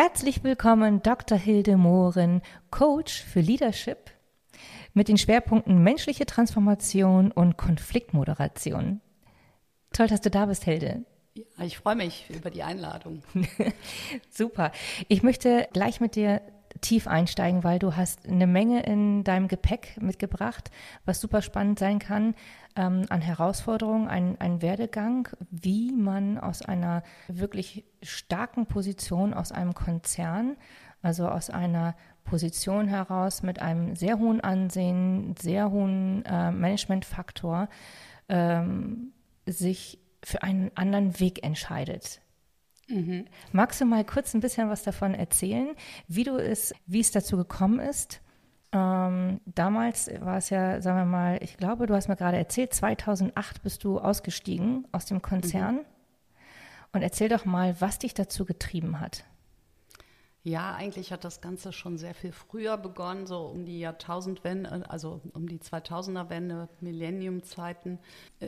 Herzlich willkommen, Dr. Hilde Mohren, Coach für Leadership mit den Schwerpunkten menschliche Transformation und Konfliktmoderation. Toll, dass du da bist, Hilde. Ja, ich freue mich über die Einladung. Super. Ich möchte gleich mit dir tief einsteigen, weil du hast eine Menge in deinem Gepäck mitgebracht, was super spannend sein kann ähm, an Herausforderungen, ein, ein Werdegang, wie man aus einer wirklich starken Position, aus einem Konzern, also aus einer Position heraus mit einem sehr hohen Ansehen, sehr hohen äh, Managementfaktor, ähm, sich für einen anderen Weg entscheidet. Mhm. Magst du mal kurz ein bisschen was davon erzählen, wie du es, wie es dazu gekommen ist? Ähm, damals war es ja, sagen wir mal, ich glaube, du hast mir gerade erzählt, 2008 bist du ausgestiegen aus dem Konzern. Mhm. Und erzähl doch mal, was dich dazu getrieben hat. Ja, eigentlich hat das Ganze schon sehr viel früher begonnen, so um die Jahrtausendwende, also um die 2000er-Wende, Millennium-Zeiten.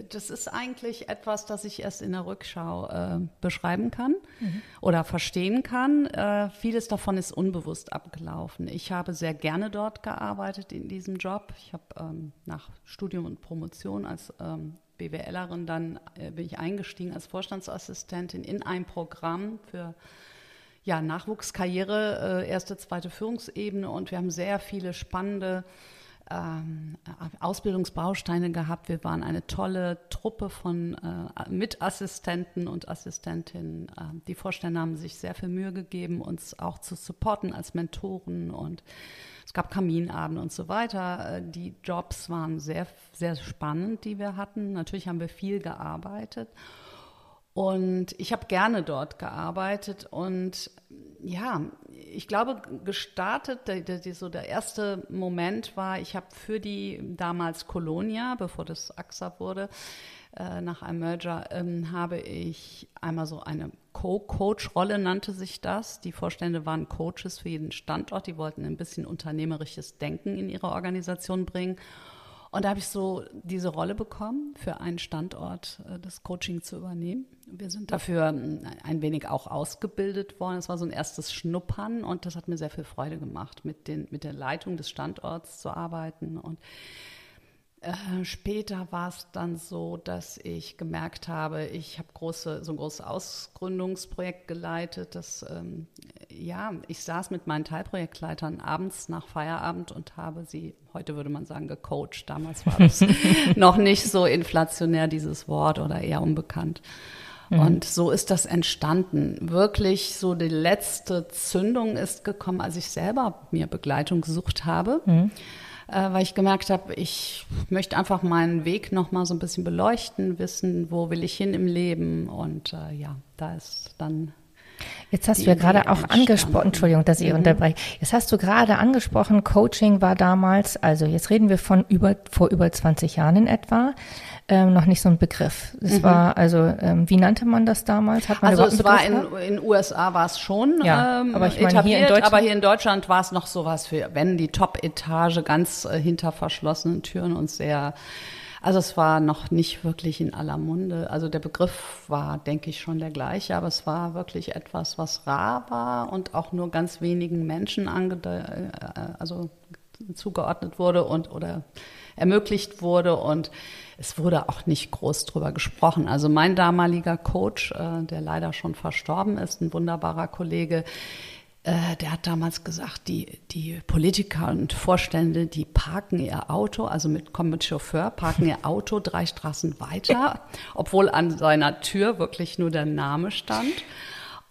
Das ist eigentlich etwas, das ich erst in der Rückschau äh, beschreiben kann mhm. oder verstehen kann. Äh, vieles davon ist unbewusst abgelaufen. Ich habe sehr gerne dort gearbeitet in diesem Job. Ich habe ähm, nach Studium und Promotion als ähm, BWLerin dann äh, bin ich eingestiegen als Vorstandsassistentin in ein Programm für ja, Nachwuchskarriere, äh, erste, zweite Führungsebene und wir haben sehr viele spannende ähm, Ausbildungsbausteine gehabt. Wir waren eine tolle Truppe von äh, Mitassistenten und Assistentinnen. Äh, die Vorstände haben sich sehr viel Mühe gegeben, uns auch zu supporten als Mentoren und es gab Kaminabende und so weiter. Äh, die Jobs waren sehr, sehr spannend, die wir hatten. Natürlich haben wir viel gearbeitet. Und ich habe gerne dort gearbeitet und ja, ich glaube, gestartet, der, so der erste Moment war, ich habe für die damals Colonia, bevor das AXA wurde, äh, nach einem Merger, ähm, habe ich einmal so eine Co-Coach-Rolle nannte sich das. Die Vorstände waren Coaches für jeden Standort, die wollten ein bisschen unternehmerisches Denken in ihre Organisation bringen. Und da habe ich so diese Rolle bekommen, für einen Standort äh, das Coaching zu übernehmen. Wir sind dafür ähm, ein wenig auch ausgebildet worden. Es war so ein erstes Schnuppern und das hat mir sehr viel Freude gemacht, mit, den, mit der Leitung des Standorts zu arbeiten. Und äh, später war es dann so, dass ich gemerkt habe, ich habe große, so ein großes Ausgründungsprojekt geleitet. Das, ähm, ja, ich saß mit meinen Teilprojektleitern abends nach Feierabend und habe sie, heute würde man sagen, gecoacht. Damals war das noch nicht so inflationär, dieses Wort, oder eher unbekannt. Mhm. Und so ist das entstanden. Wirklich so die letzte Zündung ist gekommen, als ich selber mir Begleitung gesucht habe. Mhm weil ich gemerkt habe, ich möchte einfach meinen Weg noch mal so ein bisschen beleuchten, wissen, wo will ich hin im Leben und äh, ja, da ist dann Jetzt hast du ja gerade auch angesprochen, Entschuldigung, dass ich mhm. unterbreche. Jetzt hast du gerade angesprochen, Coaching war damals, also jetzt reden wir von über, vor über 20 Jahren in etwa ähm, noch nicht so ein Begriff. Es mhm. war also, ähm, wie nannte man das damals? Hat man also es war in den USA war es schon ja, ähm, aber ich meine, hier in Deutschland, aber hier in Deutschland war es noch sowas für, wenn die Top-Etage ganz äh, hinter verschlossenen Türen und sehr also es war noch nicht wirklich in aller Munde. Also der Begriff war, denke ich, schon der gleiche, aber es war wirklich etwas, was rar war und auch nur ganz wenigen Menschen ange äh, also zugeordnet wurde und oder ermöglicht wurde und es wurde auch nicht groß drüber gesprochen. Also mein damaliger Coach, äh, der leider schon verstorben ist, ein wunderbarer Kollege, äh, der hat damals gesagt, die, die Politiker und Vorstände, die parken ihr Auto, also mit, kommen mit Chauffeur, parken ihr Auto drei Straßen weiter, obwohl an seiner Tür wirklich nur der Name stand.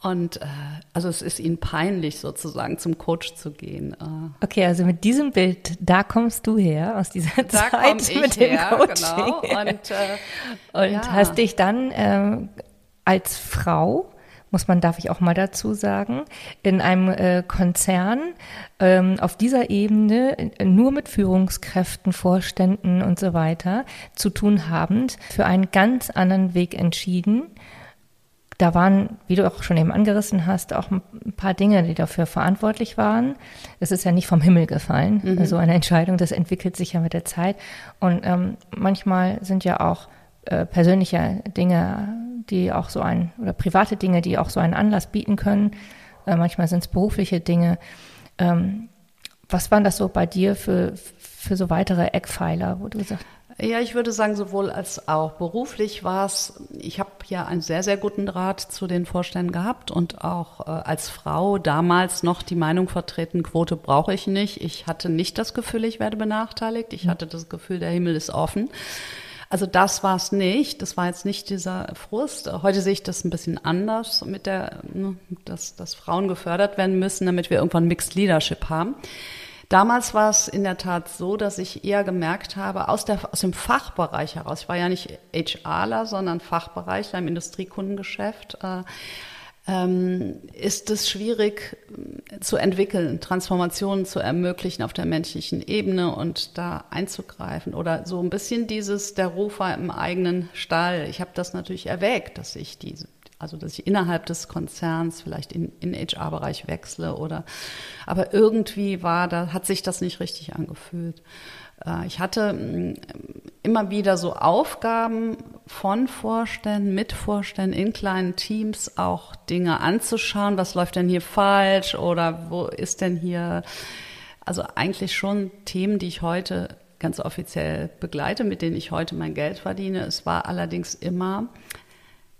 Und äh, also es ist ihnen peinlich, sozusagen zum Coach zu gehen. Äh. Okay, also mit diesem Bild, da kommst du her, aus dieser da Zeit mit dem her, Coaching. Genau. Und, äh, und ja. hast dich dann ähm, als Frau muss man, darf ich auch mal dazu sagen, in einem äh, Konzern ähm, auf dieser Ebene äh, nur mit Führungskräften, Vorständen und so weiter zu tun habend, für einen ganz anderen Weg entschieden. Da waren, wie du auch schon eben angerissen hast, auch ein paar Dinge, die dafür verantwortlich waren. Es ist ja nicht vom Himmel gefallen, mhm. so eine Entscheidung. Das entwickelt sich ja mit der Zeit. Und ähm, manchmal sind ja auch äh, persönliche Dinge, die auch so ein, oder private Dinge, die auch so einen Anlass bieten können. Äh, manchmal sind es berufliche Dinge. Ähm, was waren das so bei dir für, für so weitere Eckpfeiler, wo du sagst, ja, ich würde sagen, sowohl als auch. Beruflich war es, ich habe ja einen sehr, sehr guten Draht zu den Vorständen gehabt und auch äh, als Frau damals noch die Meinung vertreten, Quote brauche ich nicht. Ich hatte nicht das Gefühl, ich werde benachteiligt. Ich hatte das Gefühl, der Himmel ist offen. Also das war es nicht. Das war jetzt nicht dieser Frust. Heute sehe ich das ein bisschen anders mit der, ne, dass, dass Frauen gefördert werden müssen, damit wir irgendwann Mixed Leadership haben. Damals war es in der Tat so, dass ich eher gemerkt habe, aus, der, aus dem Fachbereich heraus, ich war ja nicht HRler, sondern Fachbereichler im Industriekundengeschäft, äh, ähm, ist es schwierig äh, zu entwickeln, Transformationen zu ermöglichen auf der menschlichen Ebene und da einzugreifen. Oder so ein bisschen dieses, der Rufer im eigenen Stall. Ich habe das natürlich erwägt, dass ich diese, also dass ich innerhalb des Konzerns vielleicht in, in HR-Bereich wechsle oder, aber irgendwie war da, hat sich das nicht richtig angefühlt. Äh, ich hatte mm, immer wieder so Aufgaben von Vorständen, mit Vorständen in kleinen Teams auch Dinge anzuschauen. Was läuft denn hier falsch oder wo ist denn hier, also eigentlich schon Themen, die ich heute ganz offiziell begleite, mit denen ich heute mein Geld verdiene. Es war allerdings immer,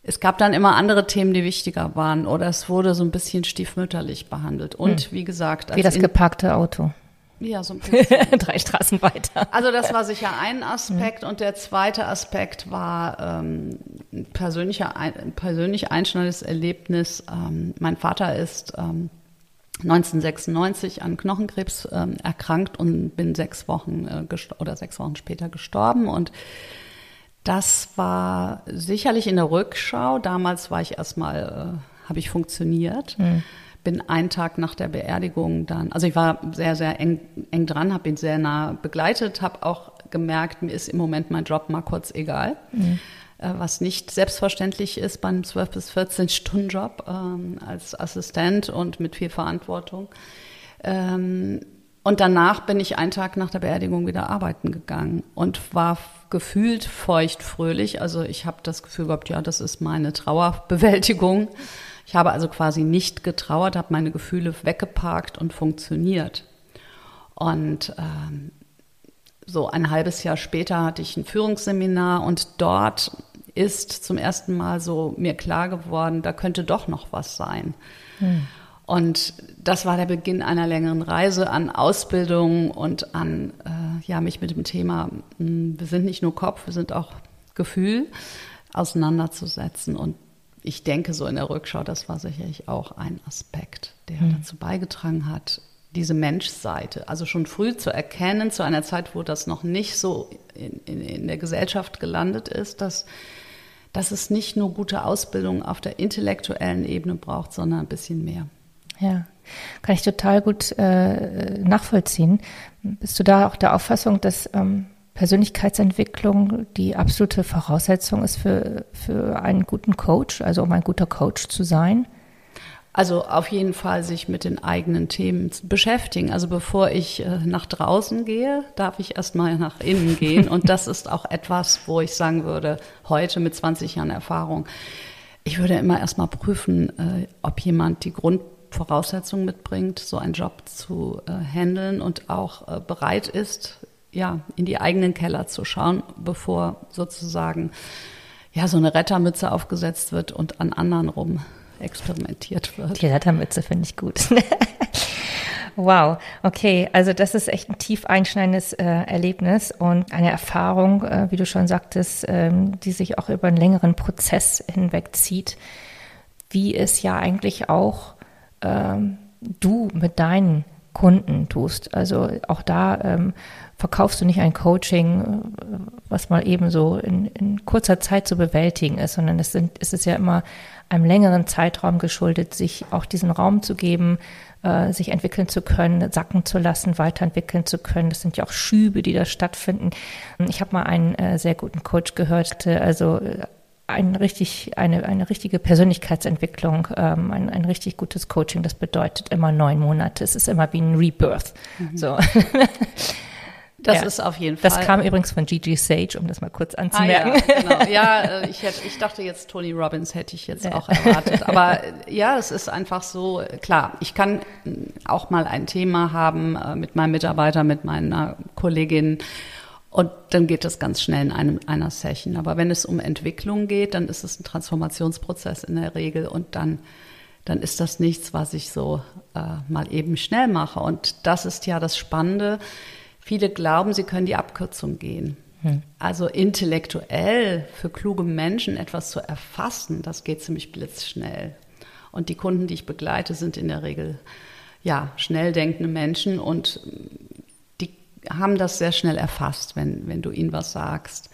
es gab dann immer andere Themen, die wichtiger waren oder es wurde so ein bisschen stiefmütterlich behandelt. Und hm. wie gesagt, wie das geparkte Auto. Ja, so ein bisschen. Drei Straßen weiter. Also das war sicher ein Aspekt. Und der zweite Aspekt war ähm, ein persönlicher, ein persönlich einschneidendes Erlebnis. Ähm, mein Vater ist ähm, 1996 an Knochenkrebs ähm, erkrankt und bin sechs Wochen äh, oder sechs Wochen später gestorben. Und das war sicherlich in der Rückschau. Damals war ich erstmal, äh, habe ich funktioniert. Mhm bin einen Tag nach der Beerdigung dann, also ich war sehr, sehr eng, eng dran, habe ihn sehr nah begleitet, habe auch gemerkt, mir ist im Moment mein Job mal kurz egal. Mhm. Was nicht selbstverständlich ist beim 12 bis 14 Stunden Job ähm, als Assistent und mit viel Verantwortung. Ähm, und danach bin ich einen Tag nach der Beerdigung wieder arbeiten gegangen und war gefühlt feucht fröhlich. Also ich habe das Gefühl gehabt, ja, das ist meine Trauerbewältigung. Ich habe also quasi nicht getrauert, habe meine Gefühle weggeparkt und funktioniert. Und ähm, so ein halbes Jahr später hatte ich ein Führungsseminar und dort ist zum ersten Mal so mir klar geworden, da könnte doch noch was sein. Hm. Und das war der Beginn einer längeren Reise an Ausbildung und an, äh, ja, mich mit dem Thema, hm, wir sind nicht nur Kopf, wir sind auch Gefühl, auseinanderzusetzen. Und ich denke so in der Rückschau, das war sicherlich auch ein Aspekt, der mhm. dazu beigetragen hat, diese Menschseite, also schon früh zu erkennen, zu einer Zeit, wo das noch nicht so in, in, in der Gesellschaft gelandet ist, dass, dass es nicht nur gute Ausbildung auf der intellektuellen Ebene braucht, sondern ein bisschen mehr. Ja, kann ich total gut äh, nachvollziehen. Bist du da auch der Auffassung, dass ähm, Persönlichkeitsentwicklung die absolute Voraussetzung ist für, für einen guten Coach, also um ein guter Coach zu sein? Also auf jeden Fall sich mit den eigenen Themen beschäftigen. Also bevor ich äh, nach draußen gehe, darf ich erstmal nach innen gehen. Und das ist auch etwas, wo ich sagen würde, heute mit 20 Jahren Erfahrung, ich würde immer erstmal prüfen, äh, ob jemand die Grundvoraussetzungen mitbringt, so einen Job zu äh, handeln und auch äh, bereit ist, ja, in die eigenen Keller zu schauen, bevor sozusagen ja, so eine Rettermütze aufgesetzt wird und an anderen rum experimentiert wird. Die Rettermütze finde ich gut. wow, okay, also das ist echt ein tief einschneidendes äh, Erlebnis und eine Erfahrung, äh, wie du schon sagtest, ähm, die sich auch über einen längeren Prozess hinweg zieht, wie es ja eigentlich auch ähm, du mit deinen Kunden tust. Also auch da ähm, verkaufst du nicht ein Coaching, was mal eben so in, in kurzer Zeit zu bewältigen ist, sondern es, sind, es ist ja immer einem längeren Zeitraum geschuldet, sich auch diesen Raum zu geben, äh, sich entwickeln zu können, sacken zu lassen, weiterentwickeln zu können. Das sind ja auch Schübe, die da stattfinden. Ich habe mal einen äh, sehr guten Coach gehört, also äh, ein richtig, eine, eine richtige Persönlichkeitsentwicklung, ähm, ein, ein richtig gutes Coaching, das bedeutet immer neun Monate. Es ist immer wie ein Rebirth. Mhm. So. Das ja. ist auf jeden Fall. Das kam übrigens von Gigi Sage, um das mal kurz anzumerken. Ah, ja, genau. ja äh, ich, hätte, ich dachte jetzt, Tony Robbins hätte ich jetzt ja. auch erwartet. Aber äh, ja, es ist einfach so, klar, ich kann äh, auch mal ein Thema haben mit meinem Mitarbeiter, mit meiner Kollegin. Und dann geht das ganz schnell in einem, einer Session. Aber wenn es um Entwicklung geht, dann ist es ein Transformationsprozess in der Regel. Und dann, dann ist das nichts, was ich so äh, mal eben schnell mache. Und das ist ja das Spannende Viele glauben, sie können die Abkürzung gehen. Hm. Also intellektuell für kluge Menschen etwas zu erfassen, das geht ziemlich blitzschnell. Und die Kunden, die ich begleite, sind in der Regel ja schnell denkende Menschen und haben das sehr schnell erfasst, wenn, wenn du ihnen was sagst.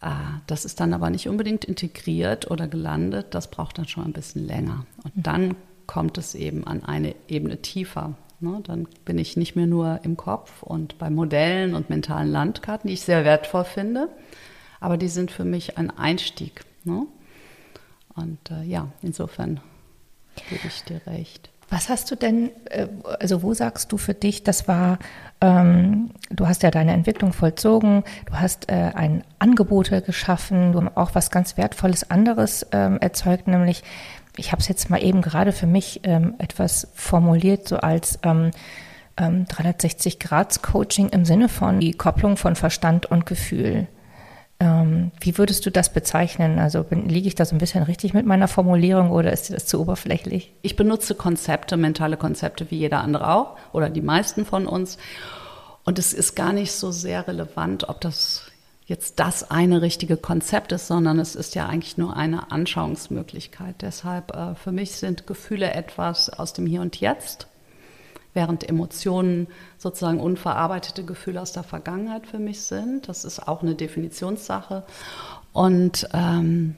Ah, das ist dann aber nicht unbedingt integriert oder gelandet, das braucht dann schon ein bisschen länger. Und hm. dann kommt es eben an eine Ebene tiefer. Ne? Dann bin ich nicht mehr nur im Kopf und bei Modellen und mentalen Landkarten, die ich sehr wertvoll finde, aber die sind für mich ein Einstieg. Ne? Und äh, ja, insofern gebe ich dir recht. Was hast du denn, äh, also wo sagst du für dich, das war, ähm, du hast ja deine Entwicklung vollzogen, du hast äh, ein Angebote geschaffen, du hast auch was ganz Wertvolles anderes ähm, erzeugt, nämlich ich habe es jetzt mal eben gerade für mich ähm, etwas formuliert, so als ähm, ähm, 360-Grad-Coaching im Sinne von die Kopplung von Verstand und Gefühl. Ähm, wie würdest du das bezeichnen? Also bin, liege ich da so ein bisschen richtig mit meiner Formulierung oder ist das zu oberflächlich? Ich benutze Konzepte, mentale Konzepte wie jeder andere auch oder die meisten von uns. Und es ist gar nicht so sehr relevant, ob das jetzt das eine richtige Konzept ist, sondern es ist ja eigentlich nur eine Anschauungsmöglichkeit. Deshalb äh, für mich sind Gefühle etwas aus dem Hier und Jetzt, während Emotionen sozusagen unverarbeitete Gefühle aus der Vergangenheit für mich sind. Das ist auch eine Definitionssache. Und ähm,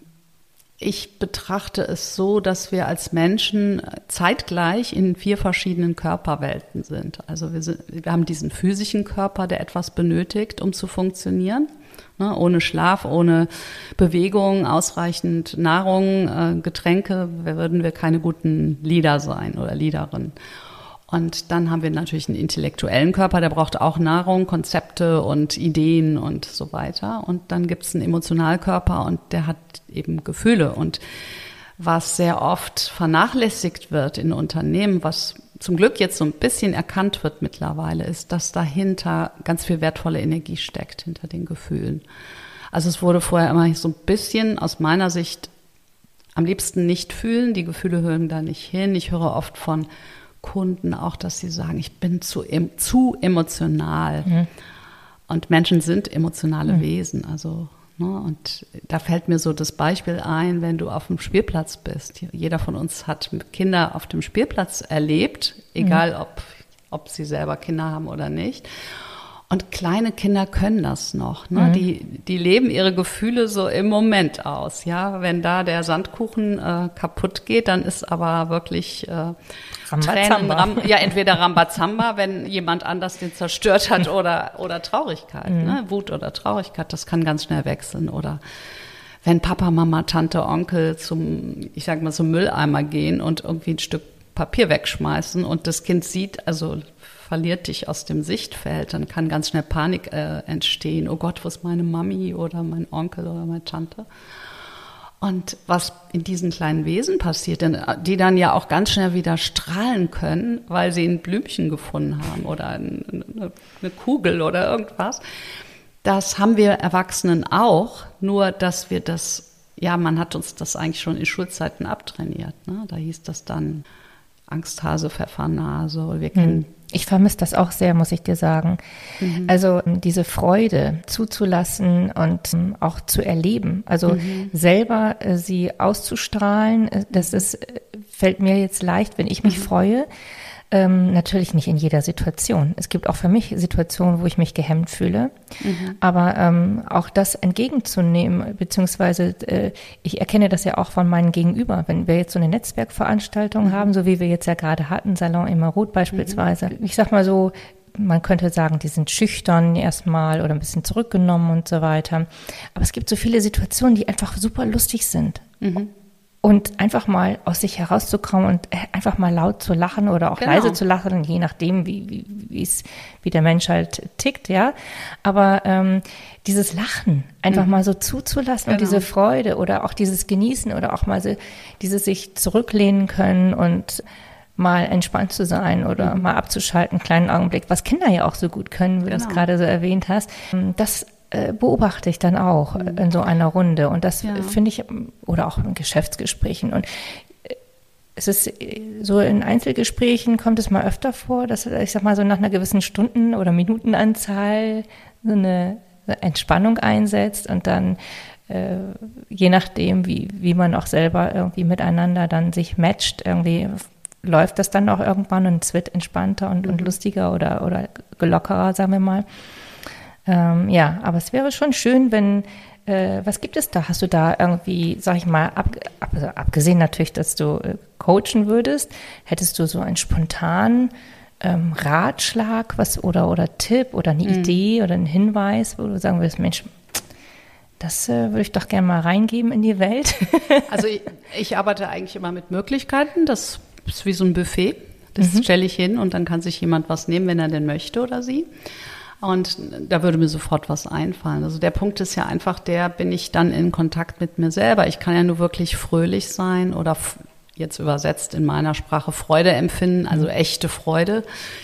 ich betrachte es so, dass wir als Menschen zeitgleich in vier verschiedenen Körperwelten sind. Also wir, sind, wir haben diesen physischen Körper, der etwas benötigt, um zu funktionieren. Ne? Ohne Schlaf, ohne Bewegung, ausreichend Nahrung, äh, Getränke würden wir keine guten Leader sein oder Leaderin. Und dann haben wir natürlich einen intellektuellen Körper, der braucht auch Nahrung, Konzepte und Ideen und so weiter. Und dann gibt es einen Emotionalkörper und der hat eben Gefühle. Und was sehr oft vernachlässigt wird in Unternehmen, was zum Glück jetzt so ein bisschen erkannt wird mittlerweile, ist, dass dahinter ganz viel wertvolle Energie steckt, hinter den Gefühlen. Also es wurde vorher immer so ein bisschen aus meiner Sicht am liebsten nicht fühlen, die Gefühle hören da nicht hin. Ich höre oft von Kunden auch, dass sie sagen, ich bin zu, zu emotional. Mhm. Und Menschen sind emotionale mhm. Wesen. Also Ne? Und da fällt mir so das Beispiel ein, wenn du auf dem Spielplatz bist. Jeder von uns hat Kinder auf dem Spielplatz erlebt, egal mhm. ob, ob sie selber Kinder haben oder nicht. Und kleine Kinder können das noch. Ne? Mhm. Die, die leben ihre Gefühle so im Moment aus. Ja, wenn da der Sandkuchen äh, kaputt geht, dann ist aber wirklich äh, Tränen, Ram, ja entweder Rambazamba, wenn jemand anders den zerstört hat, oder oder Traurigkeit, mhm. ne? Wut oder Traurigkeit. Das kann ganz schnell wechseln. Oder wenn Papa, Mama, Tante, Onkel zum, ich sag mal, zum Mülleimer gehen und irgendwie ein Stück Papier wegschmeißen und das Kind sieht, also verliert dich aus dem Sichtfeld, dann kann ganz schnell Panik äh, entstehen. Oh Gott, wo ist meine Mami oder mein Onkel oder meine Tante? Und was in diesen kleinen Wesen passiert, denn äh, die dann ja auch ganz schnell wieder strahlen können, weil sie ein Blümchen gefunden haben oder eine, eine Kugel oder irgendwas. Das haben wir Erwachsenen auch, nur dass wir das, ja, man hat uns das eigentlich schon in Schulzeiten abtrainiert. Ne? Da hieß das dann Angsthase, Pfeffernase. Wir kennen hm. Ich vermisse das auch sehr, muss ich dir sagen. Mhm. Also diese Freude zuzulassen und ähm, auch zu erleben. Also mhm. selber äh, sie auszustrahlen, äh, das ist, äh, fällt mir jetzt leicht, wenn ich mich mhm. freue. Ähm, natürlich nicht in jeder Situation. Es gibt auch für mich Situationen, wo ich mich gehemmt fühle. Mhm. Aber ähm, auch das entgegenzunehmen, beziehungsweise äh, ich erkenne das ja auch von meinen Gegenüber. Wenn wir jetzt so eine Netzwerkveranstaltung mhm. haben, so wie wir jetzt ja gerade hatten, Salon Immerut beispielsweise. Mhm. Ich sag mal so, man könnte sagen, die sind schüchtern erstmal oder ein bisschen zurückgenommen und so weiter. Aber es gibt so viele Situationen, die einfach super lustig sind. Mhm und einfach mal aus sich herauszukommen und äh, einfach mal laut zu lachen oder auch genau. leise zu lachen, je nachdem, wie, wie, wie der Mensch halt tickt, ja. Aber ähm, dieses Lachen einfach mhm. mal so zuzulassen genau. und diese Freude oder auch dieses Genießen oder auch mal so dieses sich zurücklehnen können und mal entspannt zu sein oder mhm. mal abzuschalten, einen kleinen Augenblick, was Kinder ja auch so gut können, wie genau. du es genau. gerade so erwähnt hast. Das äh, beobachte ich dann auch mhm. in so einer Runde. Und das ja. finde ich, oder auch in Geschäftsgesprächen. Und äh, es ist äh, so in Einzelgesprächen kommt es mal öfter vor, dass ich sag mal so nach einer gewissen Stunden- oder Minutenanzahl so eine Entspannung einsetzt und dann äh, je nachdem, wie, wie man auch selber irgendwie miteinander dann sich matcht, irgendwie läuft das dann auch irgendwann und es wird entspannter und, und mhm. lustiger oder, oder gelockerer, sagen wir mal. Ähm, ja, aber es wäre schon schön, wenn, äh, was gibt es da? Hast du da irgendwie, sag ich mal, ab, ab, also abgesehen natürlich, dass du äh, coachen würdest, hättest du so einen spontanen ähm, Ratschlag was, oder, oder Tipp oder eine mhm. Idee oder einen Hinweis, wo du sagen würdest, Mensch, das äh, würde ich doch gerne mal reingeben in die Welt. also ich, ich, arbeite eigentlich immer mit Möglichkeiten. Das ist wie so ein Buffet. Das mhm. stelle ich hin und dann kann sich jemand was nehmen, wenn er denn möchte oder sie. Und da würde mir sofort was einfallen. Also der Punkt ist ja einfach der, bin ich dann in Kontakt mit mir selber. Ich kann ja nur wirklich fröhlich sein oder jetzt übersetzt in meiner Sprache Freude empfinden, also mhm. echte Freude,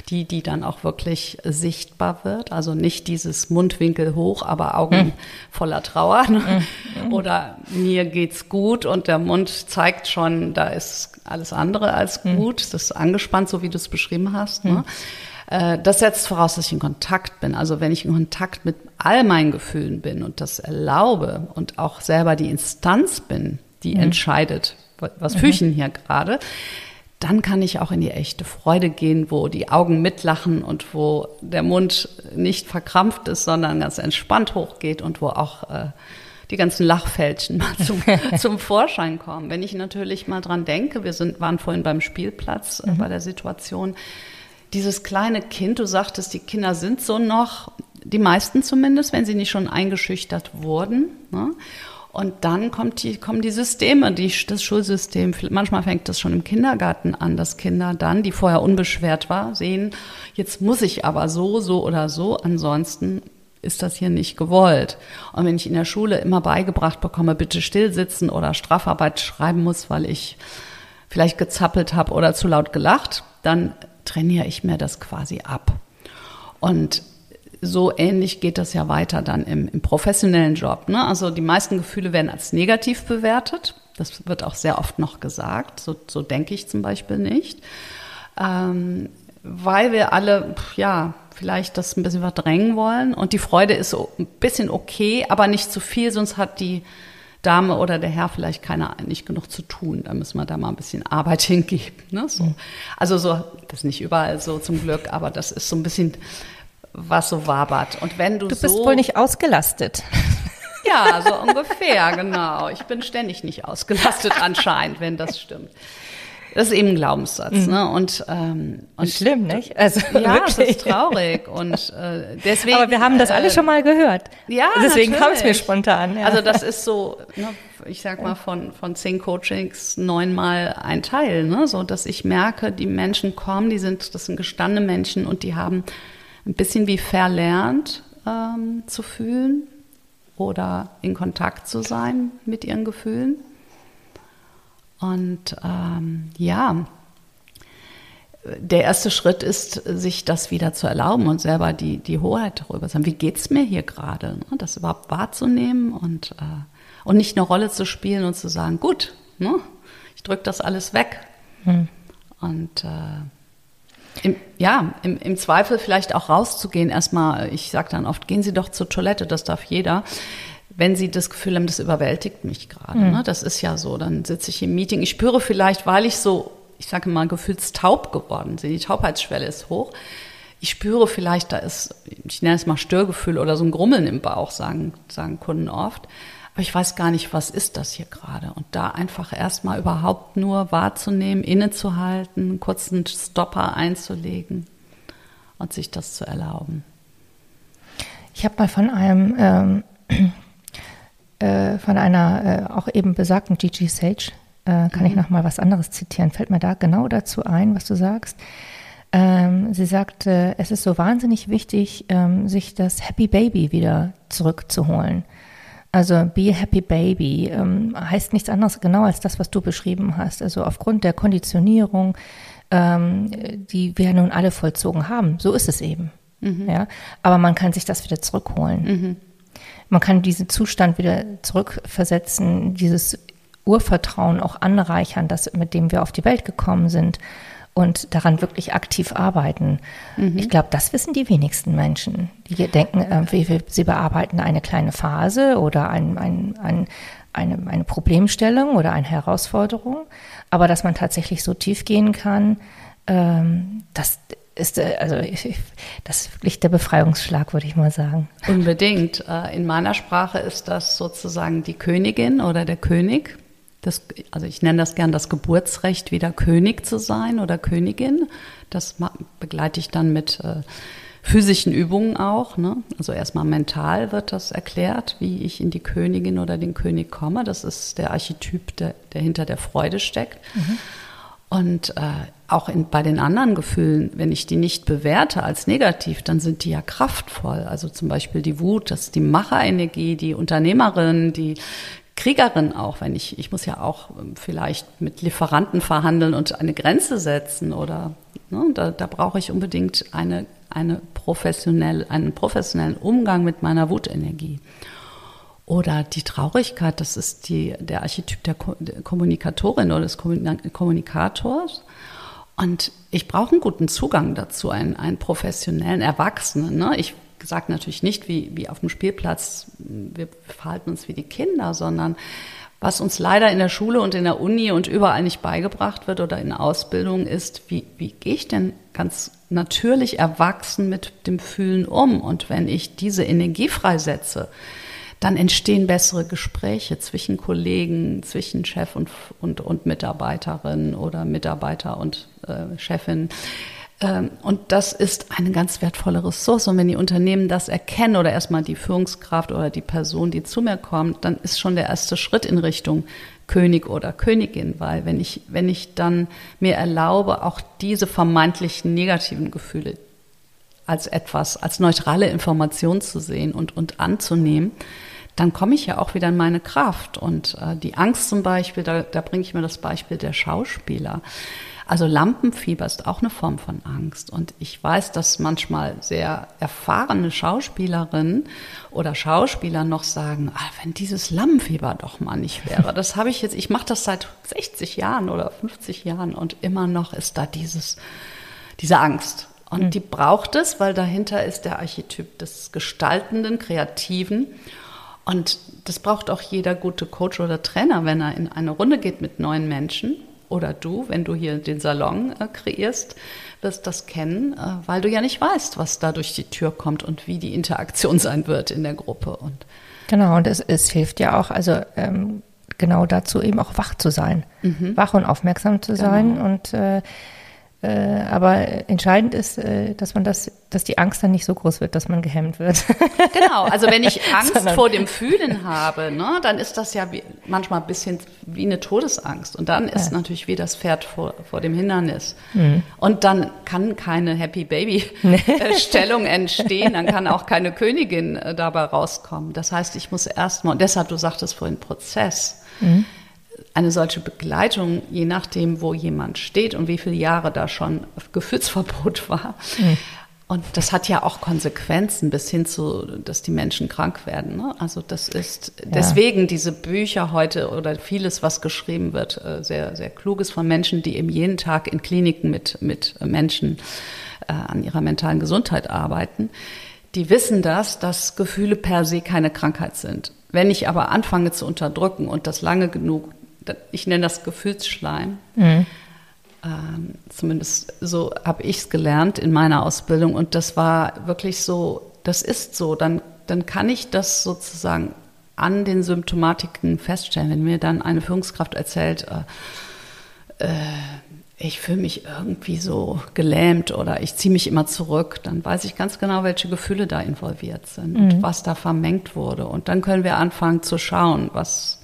die, die dann auch wirklich sichtbar wird. Also nicht dieses Mundwinkel hoch, aber Augen mhm. voller Trauer. Mhm. Oder mir geht's gut und der Mund zeigt schon, da ist alles andere als mhm. gut. Das ist angespannt, so wie du es beschrieben hast. Ne? Äh, das setzt voraus, dass ich in Kontakt bin. Also wenn ich in Kontakt mit all meinen Gefühlen bin und das erlaube und auch selber die Instanz bin, die mhm. entscheidet, was mhm. fühle ich denn hier gerade, dann kann ich auch in die echte Freude gehen, wo die Augen mitlachen und wo der Mund nicht verkrampft ist, sondern ganz entspannt hochgeht und wo auch äh, die ganzen Lachfältchen mal zum, zum Vorschein kommen. Wenn ich natürlich mal dran denke, wir sind, waren vorhin beim Spielplatz äh, mhm. bei der Situation, dieses kleine Kind, du sagtest, die Kinder sind so noch, die meisten zumindest, wenn sie nicht schon eingeschüchtert wurden. Ne? Und dann die, kommen die Systeme, die, das Schulsystem. Manchmal fängt das schon im Kindergarten an, dass Kinder dann, die vorher unbeschwert war, sehen, jetzt muss ich aber so, so oder so, ansonsten ist das hier nicht gewollt. Und wenn ich in der Schule immer beigebracht bekomme, bitte still sitzen oder Strafarbeit schreiben muss, weil ich vielleicht gezappelt habe oder zu laut gelacht, dann trainiere ich mir das quasi ab. Und so ähnlich geht das ja weiter dann im, im professionellen Job. Ne? Also die meisten Gefühle werden als negativ bewertet. Das wird auch sehr oft noch gesagt. So, so denke ich zum Beispiel nicht. Ähm, weil wir alle, ja, vielleicht das ein bisschen verdrängen wollen. Und die Freude ist so ein bisschen okay, aber nicht zu viel, sonst hat die Dame oder der Herr vielleicht keine, nicht genug zu tun. Da müssen wir da mal ein bisschen Arbeit hingeben. Ne? So. Also so, das ist nicht überall so zum Glück, aber das ist so ein bisschen, was so wabert. Und wenn du Du bist so, wohl nicht ausgelastet. Ja, so ungefähr, genau. Ich bin ständig nicht ausgelastet anscheinend, wenn das stimmt. Das ist eben ein Glaubenssatz. Mhm. Ne? Und, ähm, und schlimm, nicht? Also ja, es ist traurig und äh, deswegen. Aber wir haben das alle äh, schon mal gehört. Ja, deswegen kam es mir spontan. Ja. Also das ist so, ne, ich sag mal von von zehn Coachings neunmal ein Teil, ne? so dass ich merke, die Menschen kommen, die sind, das sind gestandene Menschen und die haben ein bisschen wie verlernt ähm, zu fühlen oder in Kontakt zu sein mit ihren Gefühlen. Und ähm, ja, der erste Schritt ist, sich das wieder zu erlauben und selber die, die Hoheit darüber zu haben. Wie geht es mir hier gerade? Ne? Das überhaupt wahrzunehmen und, äh, und nicht eine Rolle zu spielen und zu sagen, gut, ne? ich drücke das alles weg. Hm. Und äh, im, ja, im, im Zweifel vielleicht auch rauszugehen. Erstmal, ich sage dann oft, gehen Sie doch zur Toilette, das darf jeder wenn sie das Gefühl haben, das überwältigt mich gerade. Mhm. Ne? Das ist ja so. Dann sitze ich im Meeting. Ich spüre vielleicht, weil ich so ich sage mal, gefühlstaub geworden sind. Die Taubheitsschwelle ist hoch. Ich spüre vielleicht, da ist, ich nenne es mal Störgefühl oder so ein Grummeln im Bauch, sagen, sagen Kunden oft. Aber ich weiß gar nicht, was ist das hier gerade? Und da einfach erstmal überhaupt nur wahrzunehmen, innezuhalten, einen kurzen Stopper einzulegen und sich das zu erlauben. Ich habe mal von einem ähm, äh, von einer äh, auch eben besagten Gigi Sage, äh, kann mhm. ich noch mal was anderes zitieren, fällt mir da genau dazu ein, was du sagst. Ähm, sie sagte, es ist so wahnsinnig wichtig, ähm, sich das Happy Baby wieder zurückzuholen. Also Be a Happy Baby ähm, heißt nichts anderes genau als das, was du beschrieben hast. Also aufgrund der Konditionierung, ähm, die wir nun alle vollzogen haben, so ist es eben. Mhm. Ja, aber man kann sich das wieder zurückholen. Mhm. Man kann diesen Zustand wieder zurückversetzen, dieses Urvertrauen auch anreichern, das, mit dem wir auf die Welt gekommen sind und daran wirklich aktiv arbeiten. Mhm. Ich glaube, das wissen die wenigsten Menschen. Die denken, äh, sie bearbeiten eine kleine Phase oder ein, ein, ein, eine, eine Problemstellung oder eine Herausforderung. Aber dass man tatsächlich so tief gehen kann, ähm, das ist, also ich, das ist wirklich der Befreiungsschlag, würde ich mal sagen. Unbedingt. Äh, in meiner Sprache ist das sozusagen die Königin oder der König das, also ich nenne das gern das Geburtsrecht, wieder König zu sein oder Königin. Das begleite ich dann mit äh, physischen Übungen auch. Ne? Also erstmal mental wird das erklärt, wie ich in die Königin oder den König komme. Das ist der Archetyp, der, der hinter der Freude steckt. Mhm. Und äh, auch in, bei den anderen Gefühlen, wenn ich die nicht bewerte als negativ, dann sind die ja kraftvoll. Also zum Beispiel die Wut, das ist die Macherenergie, die Unternehmerin, die Kriegerin auch, wenn ich, ich muss ja auch ähm, vielleicht mit Lieferanten verhandeln und eine Grenze setzen oder ne, da, da brauche ich unbedingt eine, eine professionell, einen professionellen Umgang mit meiner Wutenergie. Oder die Traurigkeit, das ist die, der Archetyp der, Kommunikatorin oder des Kommunikators. Und ich brauche einen guten Zugang dazu, einen, einen professionellen Erwachsenen. Ne? Ich gesagt natürlich nicht wie, wie auf dem Spielplatz, wir verhalten uns wie die Kinder, sondern was uns leider in der Schule und in der Uni und überall nicht beigebracht wird oder in Ausbildung ist, wie, wie gehe ich denn ganz natürlich erwachsen mit dem Fühlen um? Und wenn ich diese Energie freisetze, dann entstehen bessere Gespräche zwischen Kollegen, zwischen Chef und, und, und Mitarbeiterin oder Mitarbeiter und äh, Chefin. Ähm, und das ist eine ganz wertvolle Ressource. Und wenn die Unternehmen das erkennen oder erstmal die Führungskraft oder die Person, die zu mir kommt, dann ist schon der erste Schritt in Richtung König oder Königin, weil wenn ich, wenn ich dann mir erlaube, auch diese vermeintlichen negativen Gefühle als etwas, als neutrale Information zu sehen und, und anzunehmen, dann komme ich ja auch wieder in meine Kraft. Und äh, die Angst zum Beispiel, da, da bringe ich mir das Beispiel der Schauspieler. Also Lampenfieber ist auch eine Form von Angst. Und ich weiß, dass manchmal sehr erfahrene Schauspielerinnen oder Schauspieler noch sagen, ah, wenn dieses Lampenfieber doch mal nicht wäre. Das habe ich jetzt, ich mache das seit 60 Jahren oder 50 Jahren und immer noch ist da dieses, diese Angst. Und mhm. die braucht es, weil dahinter ist der Archetyp des Gestaltenden, Kreativen. Und das braucht auch jeder gute Coach oder Trainer, wenn er in eine Runde geht mit neuen Menschen oder du, wenn du hier den Salon äh, kreierst, wirst das kennen, äh, weil du ja nicht weißt, was da durch die Tür kommt und wie die Interaktion sein wird in der Gruppe. Und genau, und es, es hilft ja auch, also ähm, genau dazu eben auch wach zu sein, mhm. wach und aufmerksam zu genau. sein und äh, äh, aber entscheidend ist, äh, dass man das, dass die Angst dann nicht so groß wird, dass man gehemmt wird. Genau, also wenn ich Angst vor dem Fühlen habe, ne, dann ist das ja wie, manchmal ein bisschen wie eine Todesangst. Und dann ist ja. natürlich wie das Pferd vor, vor dem Hindernis. Mhm. Und dann kann keine Happy Baby-Stellung entstehen, dann kann auch keine Königin äh, dabei rauskommen. Das heißt, ich muss erstmal, und deshalb, du sagtest vorhin Prozess. Mhm eine solche Begleitung, je nachdem, wo jemand steht und wie viele Jahre da schon Gefühlsverbot war. Mhm. Und das hat ja auch Konsequenzen bis hin zu, dass die Menschen krank werden. Ne? Also das ist ja. deswegen diese Bücher heute oder vieles, was geschrieben wird, äh, sehr, sehr kluges von Menschen, die eben jeden Tag in Kliniken mit, mit Menschen äh, an ihrer mentalen Gesundheit arbeiten. Die wissen das, dass Gefühle per se keine Krankheit sind. Wenn ich aber anfange zu unterdrücken und das lange genug ich nenne das Gefühlsschleim, mhm. Ähm, zumindest so habe ich es gelernt in meiner Ausbildung. Und das war wirklich so, das ist so. Dann, dann kann ich das sozusagen an den Symptomatiken feststellen. Wenn mir dann eine Führungskraft erzählt, äh, äh, ich fühle mich irgendwie so gelähmt oder ich ziehe mich immer zurück, dann weiß ich ganz genau, welche Gefühle da involviert sind mhm. und was da vermengt wurde. Und dann können wir anfangen zu schauen, was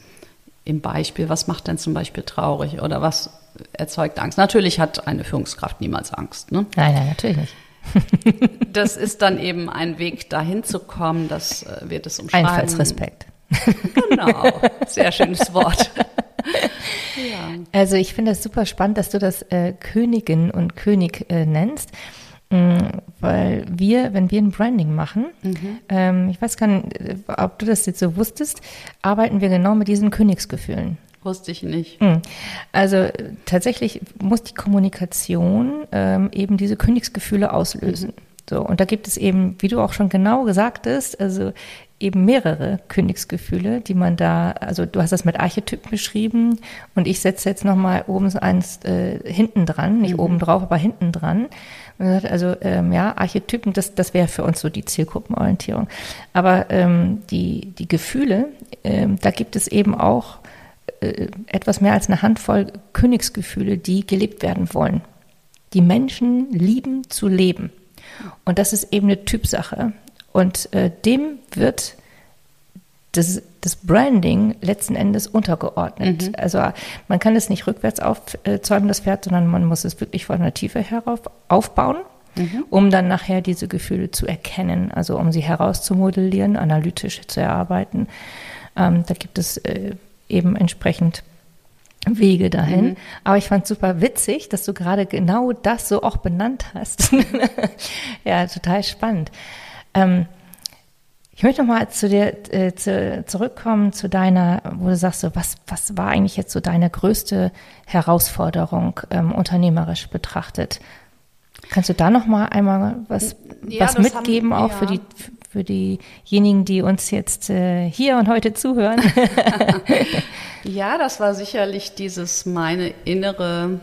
im Beispiel, was macht denn zum Beispiel traurig oder was erzeugt Angst. Natürlich hat eine Führungskraft niemals Angst. Ne? Nein, nein, natürlich nicht. das ist dann eben ein Weg, dahin zu kommen, dass äh, wir das umschreiben. Einfallsrespekt. Genau, sehr schönes Wort. ja. Also ich finde es super spannend, dass du das äh, Königin und König äh, nennst. Mm, weil wir, wenn wir ein Branding machen, mhm. ähm, ich weiß gar nicht, äh, ob du das jetzt so wusstest, arbeiten wir genau mit diesen Königsgefühlen. Wusste ich nicht. Mm. Also tatsächlich muss die Kommunikation ähm, eben diese Königsgefühle auslösen. Mhm. So, und da gibt es eben, wie du auch schon genau gesagt hast, also eben mehrere Königsgefühle, die man da, also du hast das mit Archetypen beschrieben und ich setze jetzt nochmal oben eins äh, hinten dran, nicht mhm. oben drauf, aber hinten dran. Also ähm, ja, Archetypen, das, das wäre für uns so die Zielgruppenorientierung. Aber ähm, die, die Gefühle, ähm, da gibt es eben auch äh, etwas mehr als eine Handvoll Königsgefühle, die gelebt werden wollen. Die Menschen lieben zu leben. Und das ist eben eine Typsache. Und äh, dem wird das, das, Branding letzten Endes untergeordnet. Mhm. Also man kann es nicht rückwärts aufzäumen, das Pferd, sondern man muss es wirklich von der Tiefe herauf aufbauen, mhm. um dann nachher diese Gefühle zu erkennen, also um sie herauszumodellieren, analytisch zu erarbeiten. Ähm, da gibt es äh, eben entsprechend Wege dahin. Mhm. Aber ich fand es super witzig, dass du gerade genau das so auch benannt hast. ja, total spannend. Ähm, ich möchte noch mal zu dir äh, zu, zurückkommen, zu deiner, wo du sagst, so, was, was war eigentlich jetzt so deine größte Herausforderung ähm, unternehmerisch betrachtet? Kannst du da noch mal einmal was, ja, was mitgeben, haben, auch ja. für, die, für diejenigen, die uns jetzt äh, hier und heute zuhören? ja, das war sicherlich dieses meine innere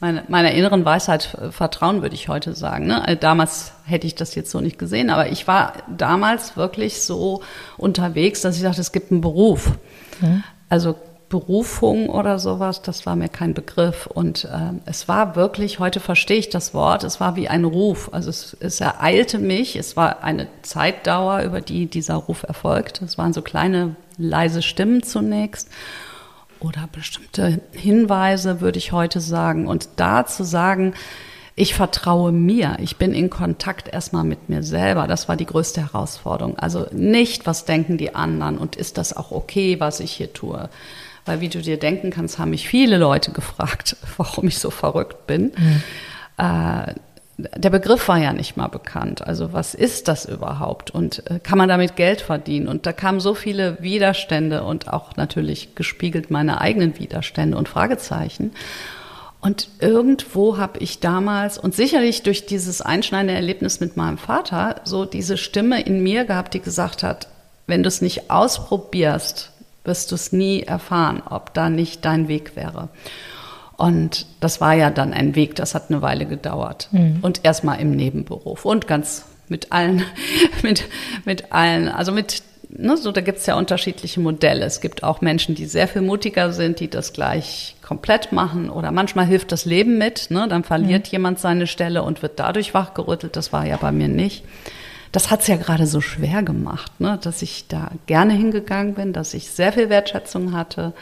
meine, meiner inneren Weisheit vertrauen, würde ich heute sagen. Ne? Also damals hätte ich das jetzt so nicht gesehen, aber ich war damals wirklich so unterwegs, dass ich dachte, es gibt einen Beruf. Mhm. Also Berufung oder sowas, das war mir kein Begriff. Und äh, es war wirklich, heute verstehe ich das Wort, es war wie ein Ruf. Also es, es ereilte mich, es war eine Zeitdauer, über die dieser Ruf erfolgt. Es waren so kleine, leise Stimmen zunächst oder bestimmte Hinweise, würde ich heute sagen. Und da zu sagen, ich vertraue mir, ich bin in Kontakt erstmal mit mir selber, das war die größte Herausforderung. Also nicht, was denken die anderen und ist das auch okay, was ich hier tue. Weil wie du dir denken kannst, haben mich viele Leute gefragt, warum ich so verrückt bin. Mhm. Äh, der Begriff war ja nicht mal bekannt. Also was ist das überhaupt und äh, kann man damit Geld verdienen? Und da kamen so viele Widerstände und auch natürlich gespiegelt meine eigenen Widerstände und Fragezeichen. Und irgendwo habe ich damals und sicherlich durch dieses einschneidende Erlebnis mit meinem Vater so diese Stimme in mir gehabt, die gesagt hat, wenn du es nicht ausprobierst, wirst du es nie erfahren, ob da nicht dein Weg wäre. Und das war ja dann ein Weg, das hat eine Weile gedauert. Mhm. Und erstmal im Nebenberuf und ganz mit allen, mit, mit allen, also mit, ne, so da gibt's ja unterschiedliche Modelle. Es gibt auch Menschen, die sehr viel mutiger sind, die das gleich komplett machen. Oder manchmal hilft das Leben mit, ne? Dann verliert mhm. jemand seine Stelle und wird dadurch wachgerüttelt. Das war ja bei mir nicht. Das hat's ja gerade so schwer gemacht, ne? dass ich da gerne hingegangen bin, dass ich sehr viel Wertschätzung hatte.